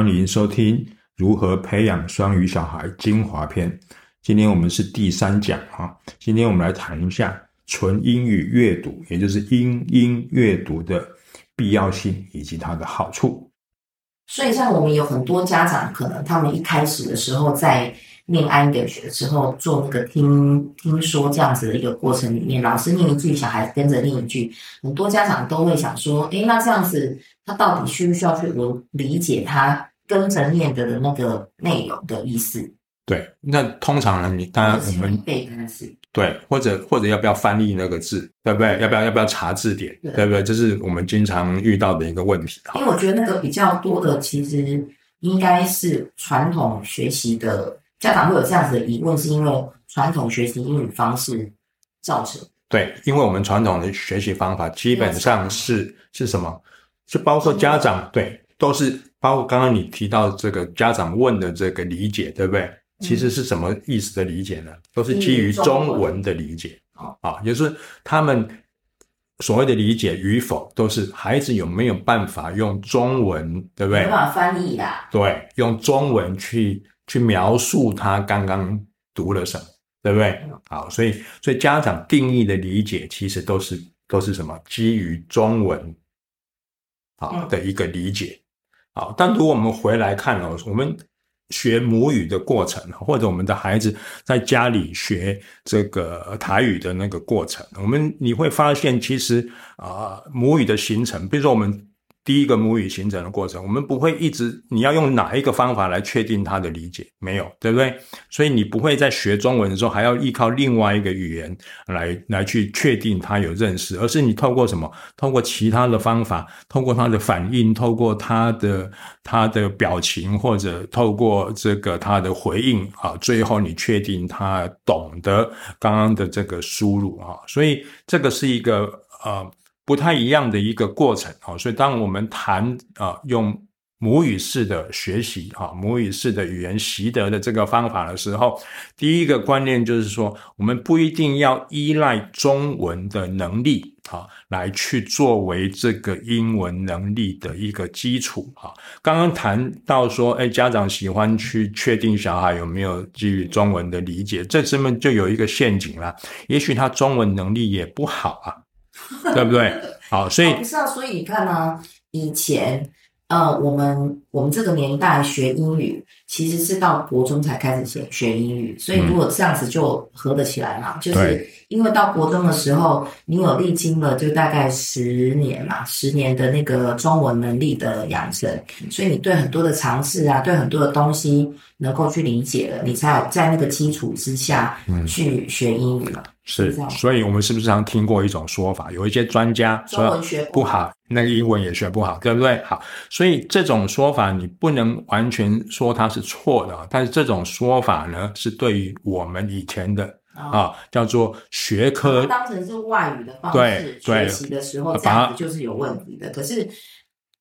欢迎收听《如何培养双语小孩》精华篇。今天我们是第三讲哈，今天我们来谈一下纯英语阅读，也就是英英阅读的必要性以及它的好处。所以，像我们有很多家长，可能他们一开始的时候在念安格学的时候做那个听听说这样子的一个过程里面，老师念一句，小孩跟着念一句，很多家长都会想说：，诶，那这样子他到底需不需要去我理解他跟着念的的那个内容的意思？对，那通常呢，你当然我们背单词，对，或者或者要不要翻译那个字，对不对？要不要要不要查字典，对不对？这是我们经常遇到的一个问题。因为我觉得那个比较多的，其实应该是传统学习的家长会有这样子的疑问，是因为传统学习英语方式造成。对，因为我们传统的学习方法基本上是是什么？是包括家长对，都是包括刚刚你提到这个家长问的这个理解，对不对？其实是什么意思的理解呢？都是基于中文的理解啊，也就是他们所谓的理解与否，都是孩子有没有办法用中文，对不对？没办法翻译的。对，用中文去去描述他刚刚读了什么，对不对？好，所以所以家长定义的理解，其实都是都是什么？基于中文啊的一个理解。好，但如果我们回来看哦，我们。学母语的过程，或者我们的孩子在家里学这个台语的那个过程，我们你会发现，其实啊，母语的形成，比如说我们。第一个母语形成的过程，我们不会一直你要用哪一个方法来确定他的理解，没有，对不对？所以你不会在学中文的时候还要依靠另外一个语言来来去确定他有认识，而是你透过什么？透过其他的方法，透过他的反应，透过他的他的表情，或者透过这个他的回应啊，最后你确定他懂得刚刚的这个输入啊，所以这个是一个呃。不太一样的一个过程啊，所以当我们谈啊用母语式的学习啊母语式的语言习得的这个方法的时候，第一个观念就是说，我们不一定要依赖中文的能力啊来去作为这个英文能力的一个基础啊。刚刚谈到说，哎，家长喜欢去确定小孩有没有基于中文的理解，这上面就有一个陷阱了。也许他中文能力也不好啊。对不对？好，所以不是啊，所以你看呢，以前呃，我们我们这个年代学英语，其实是到国中才开始学学英语，所以如果这样子就合得起来嘛，就是因为到国中的时候，你有历经了就大概十年嘛，十年的那个中文能力的养成，所以你对很多的尝试啊，对很多的东西能够去理解了，你才有在那个基础之下去学英语嘛。是，所以我们是不是常听过一种说法？有一些专家说不好，那个英文也学不好，对不对？好，所以这种说法你不能完全说它是错的，但是这种说法呢，是对于我们以前的啊，叫做学科当成是外语的方式学习的时候，这样子就是有问题的。可是。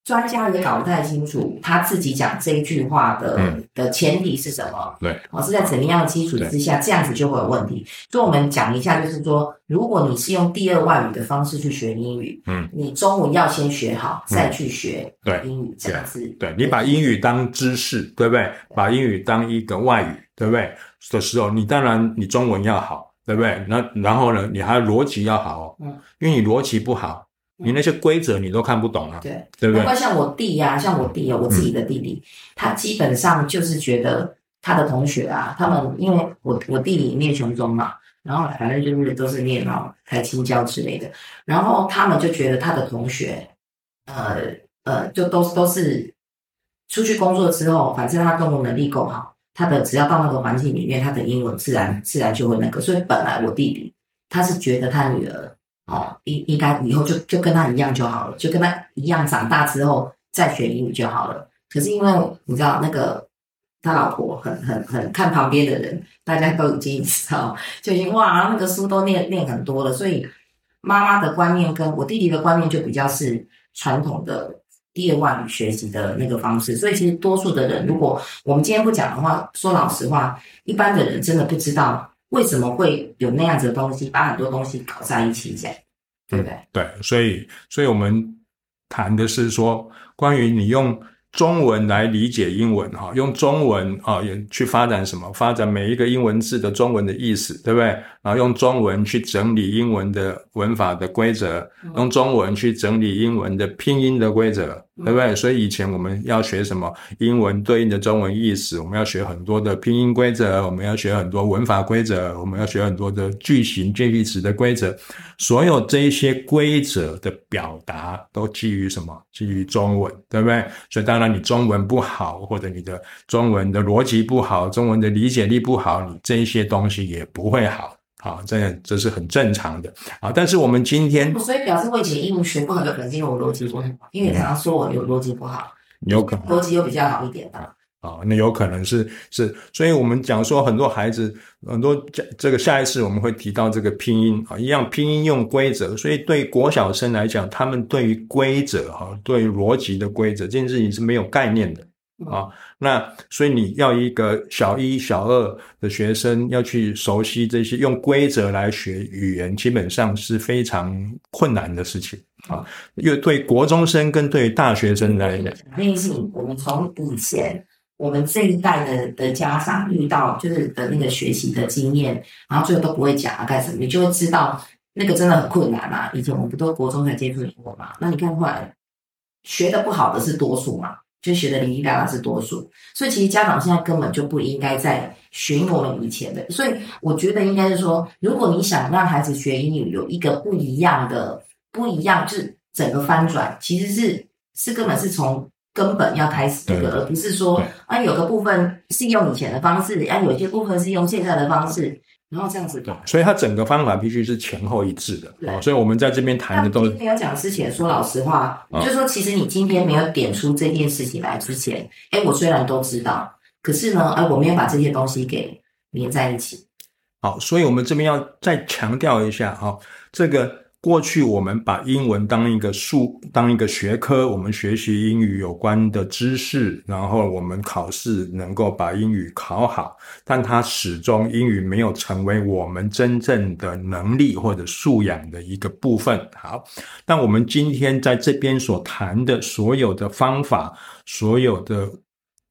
专家也搞不太清楚他自己讲这一句话的的前提是什么？对，哦，是在怎么样的基础之下，这样子就会有问题。所以，我们讲一下，就是说，如果你是用第二外语的方式去学英语，嗯，你中文要先学好，再去学对英语这样子。对你把英语当知识，对不对？把英语当一个外语，对不对？的时候，你当然你中文要好，对不对？那然后呢，你还逻辑要好哦，嗯，因为你逻辑不好。你那些规则你都看不懂啊？对，对不对？包括像我弟呀，像我弟啊，我自己的弟弟，他基本上就是觉得他的同学啊，他们因为我我弟弟念雄中嘛，然后反正就是都是念到开青教之类的，然后他们就觉得他的同学，呃呃，就都都是出去工作之后，反正他中文能力够好，他的只要到那个环境里面，他的英文自然自然就会那个。所以本来我弟弟他是觉得他女儿。哦，应应该以后就就跟他一样就好了，就跟他一样长大之后再学英语就好了。可是因为你知道那个他老婆很很很看旁边的人，大家都已经知道，就已经哇，那个书都念念很多了。所以妈妈的观念跟我弟弟的观念就比较是传统的第二外语学习的那个方式。所以其实多数的人，如果我们今天不讲的话，说老实话，一般的人真的不知道。为什么会有那样子的东西，把很多东西搞在一起讲，对不对？对，所以，所以我们谈的是说，关于你用中文来理解英文哈，用中文啊也去发展什么？发展每一个英文字的中文的意思，对不对？然后用中文去整理英文的文法的规则，用中文去整理英文的拼音的规则，对不对？所以以前我们要学什么英文对应的中文意思，我们要学很多的拼音规则，我们要学很多文法规则，我们要学很多的句型介系词的规则。所有这一些规则的表达都基于什么？基于中文，对不对？所以当然你中文不好，或者你的中文的逻辑不好，中文的理解力不好，你这一些东西也不会好。好，这这是很正常的。啊，但是我们今天，所以表示我以前英文学不好，有可能是因为我逻辑不好，因为你常常说我有逻辑不好，有可能逻辑又比较好一点吧。啊，那有可能是是，所以我们讲说很多孩子，很多这这个下一次我们会提到这个拼音啊，一样拼音用规则，所以对国小生来讲，他们对于规则哈，对于逻辑的规则这件事情是没有概念的啊。那所以你要一个小一、小二的学生要去熟悉这些用规则来学语言，基本上是非常困难的事情啊。因为对国中生跟对大学生来讲，那件事情我们从以前。我们这一代的的家长遇到就是的那个学习的经验，然后最后都不会讲啊干什么，你就会知道那个真的很困难啊。以前我们不都国中才接触英文嘛？那你看后来学的不好的是多数嘛，就学的零零嘎嘎是多数。所以其实家长现在根本就不应该再寻我们以前的。所以我觉得应该是说，如果你想让孩子学英语有一个不一样的不一样，就是整个翻转，其实是是根本是从。根本要开始这个，而不是说啊，有个部分是用以前的方式，啊，有些部分是用现在的方式，然后这样子。对，所以它整个方法必须是前后一致的。哦，所以我们在这边谈的都没有讲之前说老实话，就说其实你今天没有点出这件事情来之前，哎，我虽然都知道，可是呢，哎，我没有把这些东西给连在一起。好，所以我们这边要再强调一下哈，这个。过去我们把英文当一个数，当一个学科，我们学习英语有关的知识，然后我们考试能够把英语考好，但它始终英语没有成为我们真正的能力或者素养的一个部分。好，但我们今天在这边所谈的所有的方法，所有的。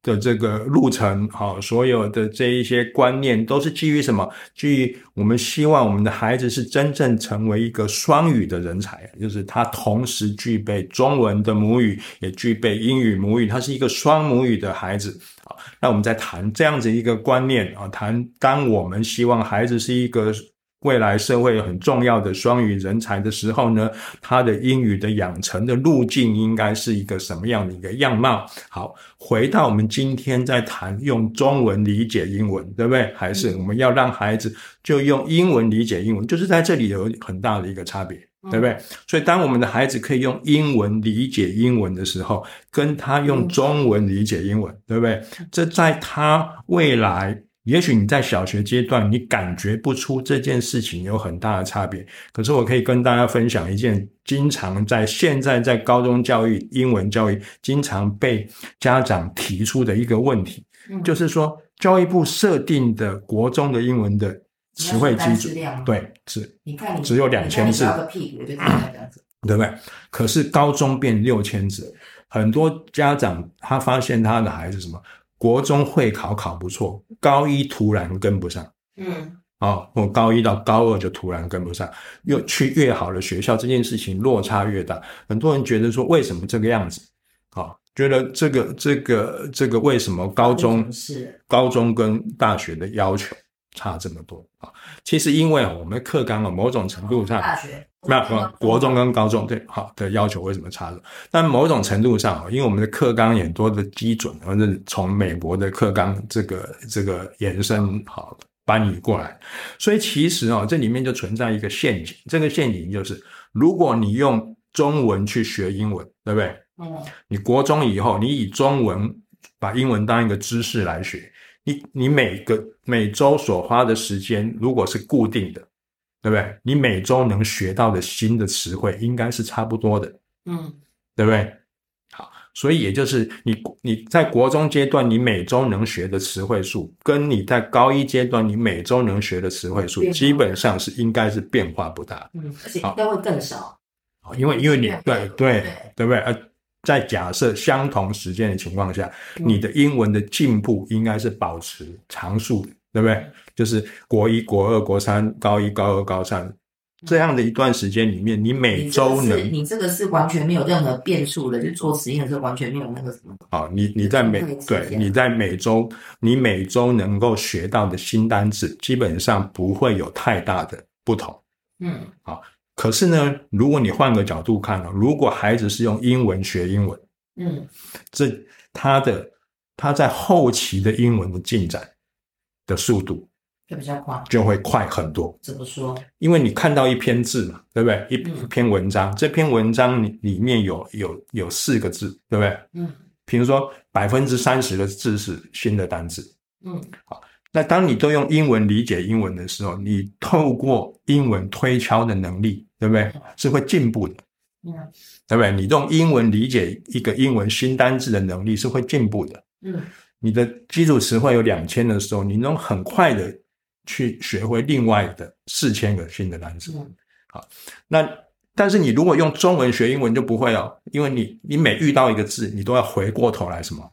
的这个路程，好，所有的这一些观念都是基于什么？基于我们希望我们的孩子是真正成为一个双语的人才，就是他同时具备中文的母语，也具备英语母语，他是一个双母语的孩子。好，那我们在谈这样子一个观念啊，谈当我们希望孩子是一个。未来社会很重要的双语人才的时候呢，他的英语的养成的路径应该是一个什么样的一个样貌？好，回到我们今天在谈用中文理解英文，对不对？还是我们要让孩子就用英文理解英文？就是在这里有很大的一个差别，对不对？所以当我们的孩子可以用英文理解英文的时候，跟他用中文理解英文，对不对？这在他未来。也许你在小学阶段，你感觉不出这件事情有很大的差别。可是我可以跟大家分享一件经常在现在在高中教育、英文教育经常被家长提出的一个问题，就是说教育部设定的国中的英文的词汇基准，对，是，你看，只有两千字，对不对？可是高中变六千字，很多家长他发现他的孩子什么？国中会考考不错，高一突然跟不上，嗯，哦，我高一到高二就突然跟不上，又去越好的学校，这件事情落差越大。很多人觉得说，为什么这个样子？啊，觉得这个这个这个为什么高中是高中跟大学的要求差这么多啊？其实因为我们课纲啊，某种程度上大学。没有，国中跟高中对好的要求为什么差了？但某种程度上，因为我们的课纲很多的基准，或者从美国的课纲这个这个延伸好搬移过来，所以其实哦，这里面就存在一个陷阱。这个陷阱就是，如果你用中文去学英文，对不对？嗯。你国中以后，你以中文把英文当一个知识来学，你你每个每周所花的时间如果是固定的。对不对？你每周能学到的新的词汇应该是差不多的，嗯，对不对？好，所以也就是你你在国中阶段，你每周能学的词汇数，跟你在高一阶段你每周能学的词汇数，基本上是应该是变化不大，嗯，而且应该会更少，因为因为你对对对不对？呃，在假设相同时间的情况下，嗯你的英文的进步应该是保持常数的，对不对？就是国一、国二、国三、高一、高二、高三这样的一段时间里面，你每周能你这个是完全没有任何变数的，就做实验的时候完全没有那个什么。啊，你你在每对你在每周你每周能够学到的新单词，基本上不会有太大的不同。嗯可是呢，如果你换个角度看呢、如果孩子是用英文学英文，嗯这他的他在后期的英文的进展的速度就比较快。就会快很多，怎么说？因为你看到一篇字嘛，对不对？一嗯一篇文章，这篇文章里里面有有有四个字，对不对？嗯比如说百分之三十的字是新的单字，嗯那当你都用英文理解英文的时候，你透过英文推敲的能力，对不对？是会进步的，嗯对不对？你用英文理解一个英文新单字的能力是会进步的。嗯你的基础词汇有两千的时候，你能很快的去学会另外的四千个新的单词。好那但是你如果用中文学英文就不会哦，因为你你每遇到一个字，你都要回过头来什么好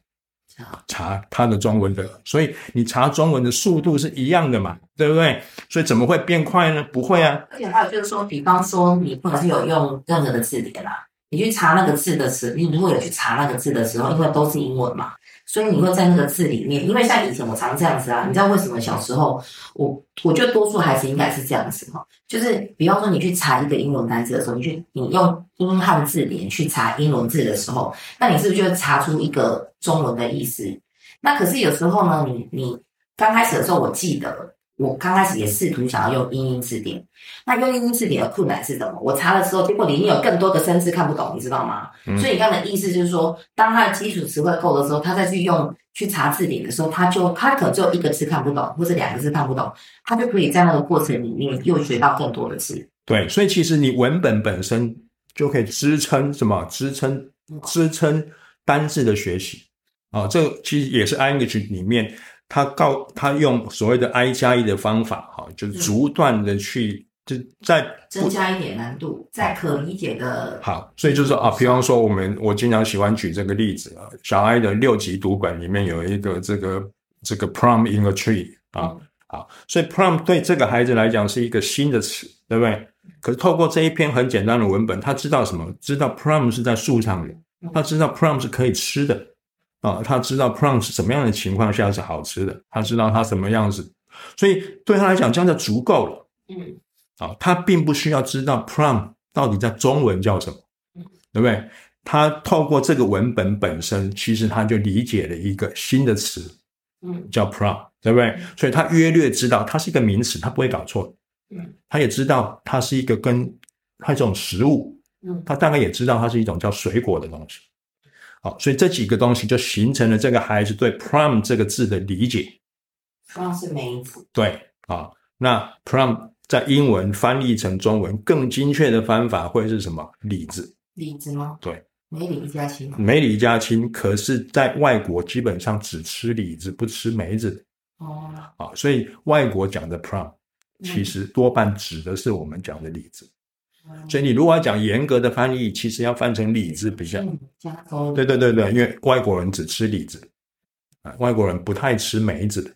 查它的中文的，所以你查中文的速度是一样的嘛，对不对？所以怎么会变快呢？不会啊，而且还有就是说，比方说你不能是有用任何的字典啦，你去查那个字的时候，你如果有去查那个字的时候，因为都是英文嘛，所以你会在那个字里面，因为像以前我常这样子啊，你知道为什么小时候我我觉得多数孩子应该是这样子哈，就是比方说你去查一个英文单词的时候，你去你用英汉字典去查英文字的时候，那你是不是就会查出一个中文的意思？那可是有时候呢，你你刚开始的时候，我记得我刚开始也试图想要用英英字典。那用英英字典的困难是什么？我查的时候，结果里面有更多的生字看不懂，你知道吗？嗯所以你刚刚的意思就是说，当他的基础词汇够的时候，他再去用去查字典的时候，他就他可能只有一个字看不懂，或者两个字看不懂，他就可以在那个过程里面又学到更多的字。对，所以其实你文本本身就可以支撑什么？支撑支撑单字的学习啊、这其实也是 iEnglish 里面他告他用所谓的 i 加一的方法哈、就是逐段的去就在增加一点难度，在可理解的好，所以就是说啊，比方说我们我经常喜欢举这个例子啊，小 I 的六级读本里面有一个这个这个 prom in a tree 啊，嗯好，所以 prom 对这个孩子来讲是一个新的词，对不对？可是透过这一篇很简单的文本，他知道什么？知道 prom 是在树上的，他知道 prom 是可以吃的啊，他知道是什么样的情况下是好吃的，他知道它什么样子，所以对他来讲这样就足够了。嗯啊，他并不需要知道 prom 到底在中文叫什么，对不对？他透过这个文本本身，其实他就理解了一个新的词嗯叫 prom，对不对？所以他约略知道它是一个名词，他不会搞错。嗯，他也知道它是一个跟它这种食物，嗯他大概也知道它是一种叫水果的东西。好，所以这几个东西就形成了这个孩子对 prom 这个字的理解。prom 是梅子。对啊，那 prom 在英文翻译成中文更精确的方法会是什么？李子，李子吗？对，梅李一家亲。梅里加亲，可是在外国基本上只吃李子，不吃梅子哦，啊，所以外国讲的 prom 嗯其实多半指的是我们讲的李子。嗯所以你如果要讲严格的翻译，其实要翻成李子比较。嗯加州。对对对对，因为外国人只吃李子啊，外国人不太吃梅子的。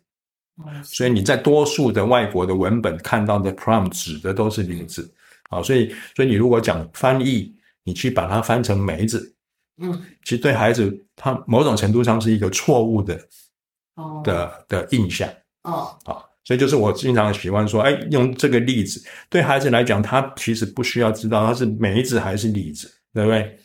嗯所以你在多数的外国的文本看到的 prom 指的都是李子，啊，所以所以你如果讲翻译，你去把它翻成梅子，嗯其实对孩子他某种程度上是一个错误的哦的的印象哦啊，所以就是我经常喜欢说，哎，用这个例子对孩子来讲，他其实不需要知道它是梅子还是李子，对不对？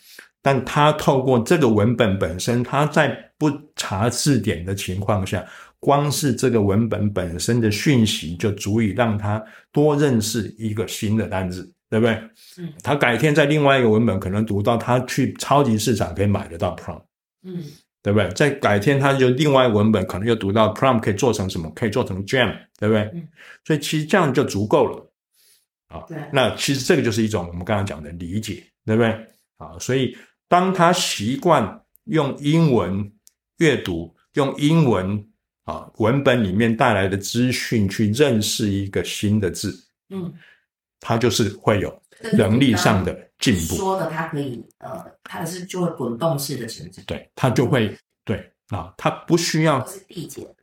但他透过这个文本本身，他在不查字典的情况下，光是这个文本本身的讯息就足以让他多认识一个新的单字，对不对？嗯他改天在另外一个文本可能读到，他去超级市场可以买得到 prom，嗯对不对？再改天他就另外文本可能又读到 prom 可以做成什么？可以做成 jam，对不对？嗯所以其实这样就足够了。啊，对那其实这个就是一种我们刚刚讲的理解，对不对？啊，所以当他习惯用英文阅读，用英文啊文本里面带来的资讯去认识一个新的字，嗯，他就是会有能力上的进步，说的它可以呃，它是就会滚动式的成长，对，它就会对啊，它不需要是递减的。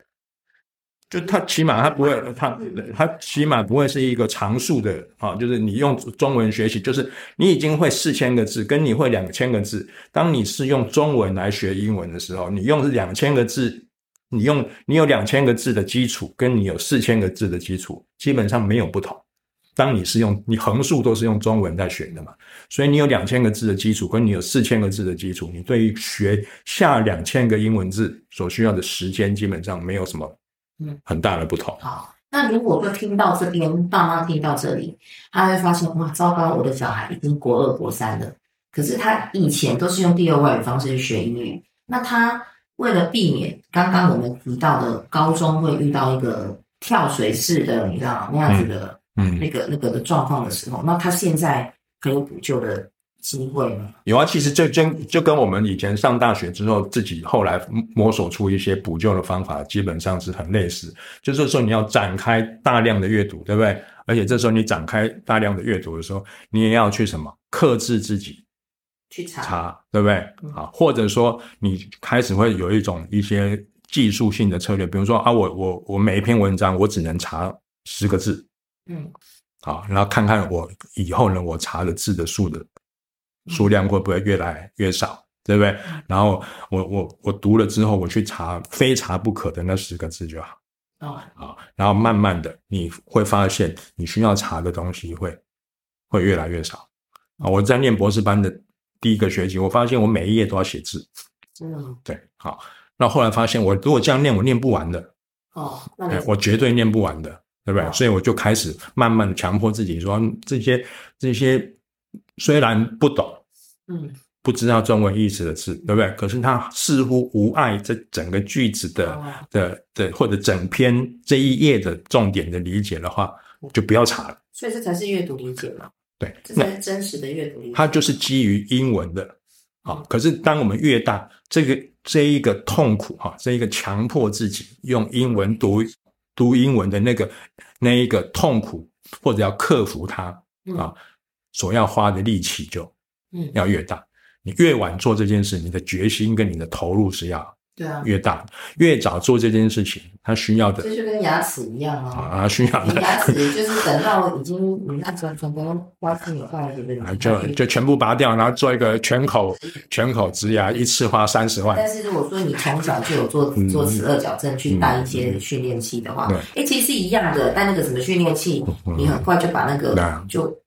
就它起码它不会，它它起码不会是一个常数的啊，就是你用中文学习，就是你已经会四千个字，跟你会两千个字。当你是用中文来学英文的时候，你用是两千个字，你用你有两千个字的基础，跟你有四千个字的基础，基本上没有不同。当你是用你横竖都是用中文在学的嘛，所以你有两千个字的基础，跟你有四千个字的基础，你对于学下两千个英文字所需要的时间，基本上没有什么。嗯，很大的不同。好，那如果说听到这边，爸妈听到这里，他会发现哇，糟糕，我的小孩已经国二、国三了。可是他以前都是用第二外语方式去学英语，那他为了避免刚刚我们提到的高中会遇到一个跳水式的，你知道那样子的，嗯，那个那个的状况的时候，那他现在可有补救的。机会吗有啊，其实就跟就跟我们以前上大学之后自己后来摸索出一些补救的方法，基本上是很类似。就是说你要展开大量的阅读，对不对？而且这时候你展开大量的阅读的时候，你也要去什么克制自己去查，查对不对？啊，或者说你开始会有一种一些技术性的策略，比如说啊，我我我每一篇文章我只能查十个字，嗯，好，然后看看我以后呢，我查的字的数的。数量会不会越来越少，对不对？然后我我我读了之后，我去查非查不可的那十个字就好。哦，好，然后慢慢的你会发现，你需要查的东西会会越来越少。啊，我在念博士班的第一个学期，我发现我每一页都要写字。真的吗，对，好。那后来发现，我如果这样念，我念不完的。哦，那我绝对念不完的，对不对？所以我就开始慢慢的强迫自己说，这些这些。虽然不懂，嗯，不知道中文意思的字，对不对？可是它似乎无碍这整个句子的的的，或者整篇这一页的重点的理解的话，就不要查了。所以这才是阅读理解嘛？对，这才是真实的阅读理解。它就是基于英文的，好。可是当我们越大，这个这一个痛苦哈，这一个强迫自己用英文读读英文的那个那一个痛苦，或者要克服它啊。所要花的力气就，嗯，要越大。你越晚做这件事，你的决心跟你的投入是要，对啊，越大。越早做这件事情，他需要的，这就跟牙齿一样啊，啊，需要的。牙齿就是等到已经你那全全部挖出以后，对不对？就就全部拔掉，然后做一个全口全口植牙，一次花三十万。但是如果说你从小就有做做十二矫正，去带一些训练器的话，哎，其实是一样的。带那个什么训练器，你很快就把那个就。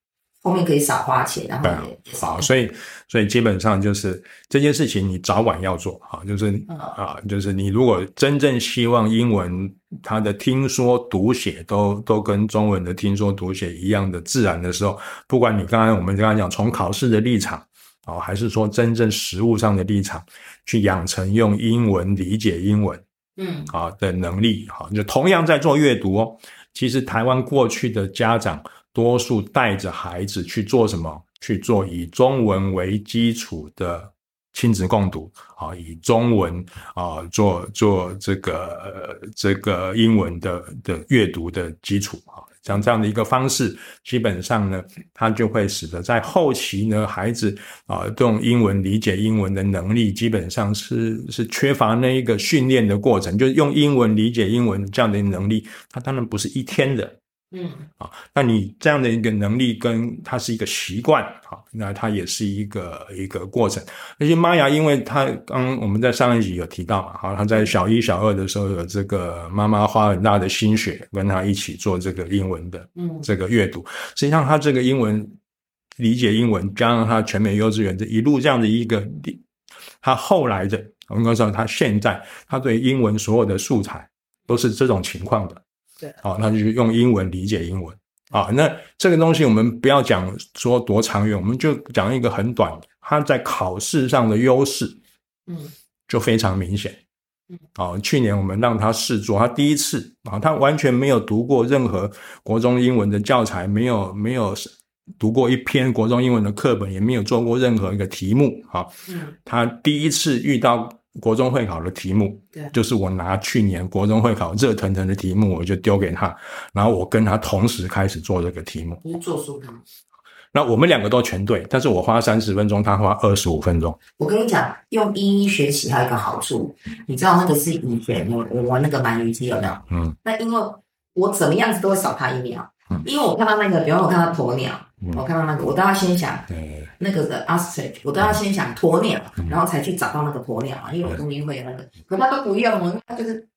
后面可以少花钱，然后好，所以所以基本上就是这件事情，你早晚要做啊，就是啊，就是你如果真正希望英文它的听说读写都都跟中文的听说读写一样的自然的时候，不管你刚才我们刚才讲从考试的立场啊，还是说真正实物上的立场，去养成用英文理解英文，嗯，啊的能力，好，就同样在做阅读哦。其实台湾过去的家长。多数带着孩子去做什么？去做以中文为基础的亲子共读啊，以中文啊做做这个这个英文的的阅读的基础啊，像这样的一个方式，基本上呢，它就会使得在后期呢，孩子啊，用英文理解英文的能力，基本上是是缺乏那一个训练的过程，就是用英文理解英文这样的能力，它当然不是一天的。嗯，啊，那你这样的一个能力跟它是一个习惯，好，那它也是一个一个过程。而且玛雅，因为他刚我们在上一集有提到嘛，好，他在小一、小二的时候有这个妈妈花很大的心血跟他一起做这个英文的，嗯，这个阅读。实际上，他这个英文理解英文，加上他全美幼稚园这一路这样的一个，他后来的，我们刚说他现在他对英文所有的素材都是这种情况的。对，好，那就用英文理解英文啊。那这个东西我们不要讲说多长远，我们就讲一个很短，它在考试上的优势，嗯，就非常明显。嗯，啊，去年我们让他试做，他第一次啊，他完全没有读过任何国中英文的教材，没有没有读过一篇国中英文的课本，也没有做过任何一个题目啊。嗯，他第一次遇到。国中会考的题目，对，就是我拿去年国中会考热腾腾的题目，我就丢给他，然后我跟他同时开始做这个题目。你做书的那我们两个都全对，但是我花三十分钟，他花二十五分钟。我跟你讲，用一一学习还有一个好处，你知道那个是以前我我玩那个鳗鱼机有没有？嗯，那因为我怎么样子都会少他一秒，嗯因为我看到那个，比方说我看到鸵鸟，嗯我看到那个，我都要先想对，那个的 ostrich，我都要先想鸵鸟，嗯。然后才去找到那个鸵鸟嘛，因为我中间会有那个，可他都不用哦，他就是。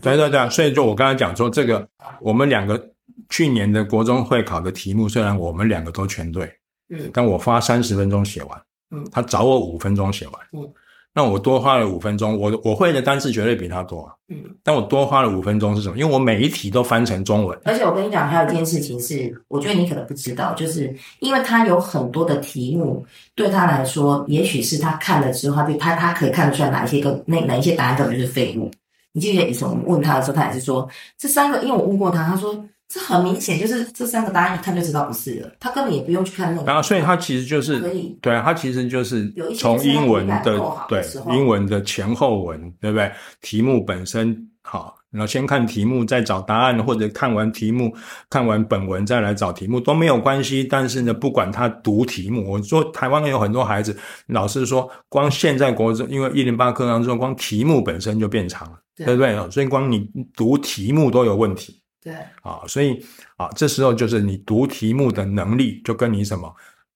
对对对，所以就我刚才讲说，这个我们两个去年的国中会考的题目，虽然我们两个都全对，嗯。但我花三十分钟写完，嗯。他找我五分钟写完，嗯，那我多花了五分钟，我我会的单词绝对比他多啊，嗯，但我多花了五分钟是什么？因为我每一题都翻成中文，而且我跟你讲，还有一件事情是，我觉得你可能不知道，就是因为他有很多的题目，对他来说，也许是他看了之后，他就他他可以看得出来哪一些个那哪一些答案根本就是废物。你记不记得以前我们问他的时候，他也是说这三个，因为我问过他，他说这很明显就是这三个答案一看就知道不是了，他根本也不用去看那种。然后所以他其实就是可以对啊，他其实就是从英文的对英文的前后文，对不对？题目本身好，然后先看题目，再找答案，或者看完题目，看完本文再来找题目都没有关系。但是呢，不管他读题目，我说台湾有很多孩子，老师说光现在国中，因为一零八课纲之后，光题目本身就变长了，对对不对？所以光你读题目都有问题。对，啊，所以啊，这时候就是你读题目的能力，就跟你什么，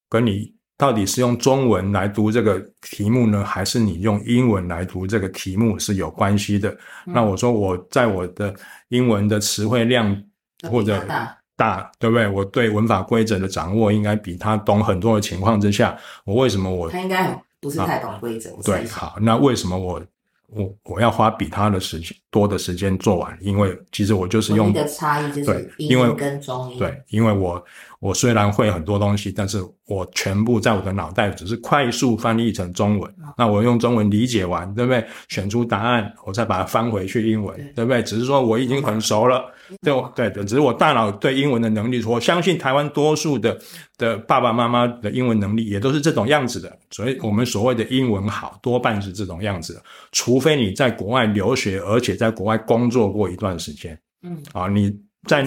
跟你到底是用中文来读这个题目呢，还是你用英文来读这个题目是有关系的。那我说我在我的英文的词汇量或者大大，对不对？我对文法规则的掌握应该比他懂很多的情况之下，我为什么我他应该不是太懂规则。我对，好，那为什么我我我要花比他的时间多的时间做完？因为其实我就是用的差异就是对因为跟中英。对，因为我我虽然会很多东西，但是我全部在我的脑袋只是快速翻译成中文。那我用中文理解完，对不对？选出答案，我再把它翻回去英文，对不对？只是说我已经很熟了，对我对的，只是我大脑对英文的能力，我相信台湾多数的的爸爸妈妈的英文能力也都是这种样子的。所以我们所谓的英文好，多半是这种样子的，除非你在国外留学，而且在国外工作过一段时间。嗯，啊，你在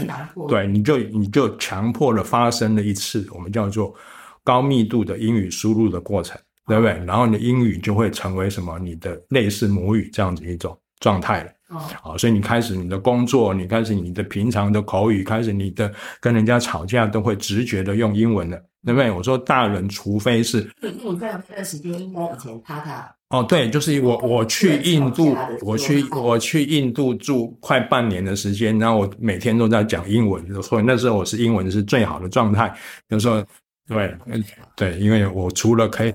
对，你就你就强迫了发生了一次我们叫做高密度的英语输入的过程，对不对？然后你的英语就会成为什么？你的类似母语这样子一种状态了。哦，啊，所以你开始你的工作，你开始你的平常的口语，开始你的跟人家吵架都会直觉的用英文的，对不对？我说大人，除非是你你在那段时间应该以前他他哦，对，就是我我去印度我去我去印度住快半年的时间，然后我每天都在讲英文，所以那时候我是英文是最好的状态。有时候对嗯对，因为我除了可以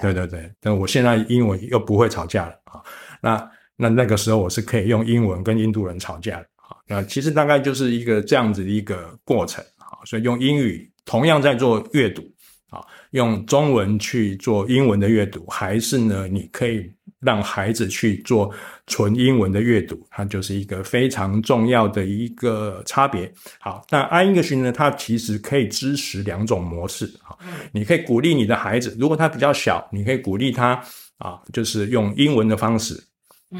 对对对，但我现在英文又不会吵架了啊。那那那个时候我是可以用英文跟印度人吵架的啊。那其实大概就是一个这样子的一个过程啊。所以用英语同样在做阅读啊，用中文去做英文的阅读，还是呢，你可以让孩子去做纯英文的阅读，它就是一个非常重要的一个差别。好，那 iEnglish 呢，它其实可以支持两种模式啊。你可以鼓励你的孩子，如果他比较小，你可以鼓励他啊，就是用英文的方式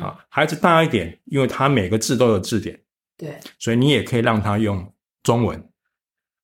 啊。孩子大一点，因为他每个字都有字典，对，所以你也可以让他用中文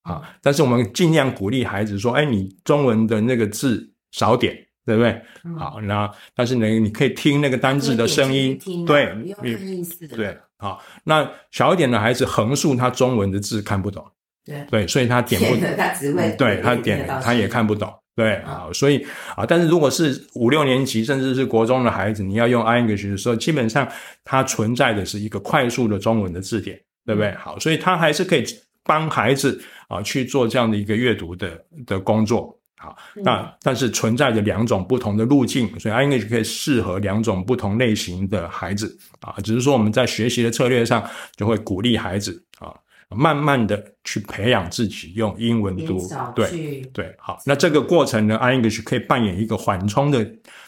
啊。但是我们尽量鼓励孩子说：“哎，你中文的那个字少点，对不对？”嗯好，那但是呢，你可以听那个单字的声音，对你看意思的，对，好。那小一点的孩子横竖他中文的字看不懂，对，对，所以他 点不他只会嗯对他点他也看不懂，对啊，所以啊，但是如果是五六年级甚至是国中的孩子，你要用 iEnglish 的时候，基本上它存在的是一个快速的中文的字典，对不对？好，所以他还是可以帮孩子啊去做这样的一个阅读的的工作。好，那但是存在着两种不同的路径，所以 iEnglish 可以适合两种不同类型的孩子啊。只是说我们在学习的策略上，就会鼓励孩子啊，慢慢的去培养自己用英文读，对对，好，那这个过程呢，iEnglish 可以扮演一个缓冲的，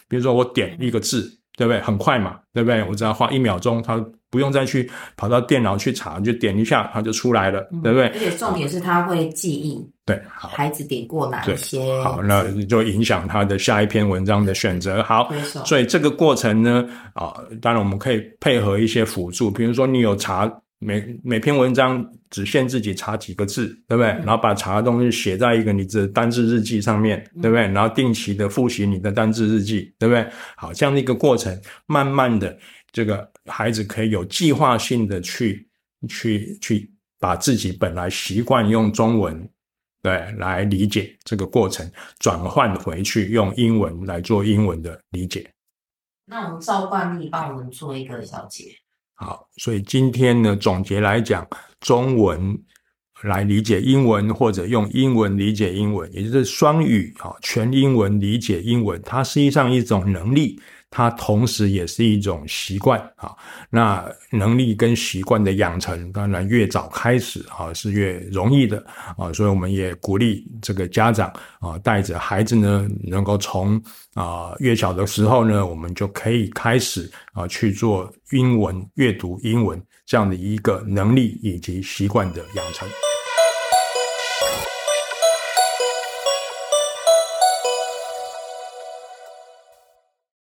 比如说我点一个字，对不对？很快嘛，对不对？我只要花一秒钟，它不用再去跑到电脑去查，就点一下它就出来了，对不对而？且重点是他会记忆对，好。孩子点过哪对一些，好，那就影响他的下一篇文章的选择。好所以这个过程呢，啊，当然我们可以配合一些辅助，比如说你有查每每篇文章只限自己查几个字，对不对？然后把查的东西写在一个你的单字日记上面，对不对？然后定期的复习你的单字日记，对不对？好，这样的一个过程，慢慢的，这个孩子可以有计划性的去去去把自己本来习惯用中文。对，来理解这个过程，转换回去用英文来做英文的理解。那我们照惯例帮我们做一个小结。好，所以今天呢，总结来讲，中文来理解英文，或者用英文理解英文，也就是双语啊，全英文理解英文，它实际上一种能力。它同时也是一种习惯啊，那能力跟习惯的养成，当然越早开始啊是越容易的啊，所以我们也鼓励这个家长啊带着孩子呢，能够从啊越小的时候呢，我们就可以开始啊去做英文阅读英文这样的一个能力以及习惯的养成。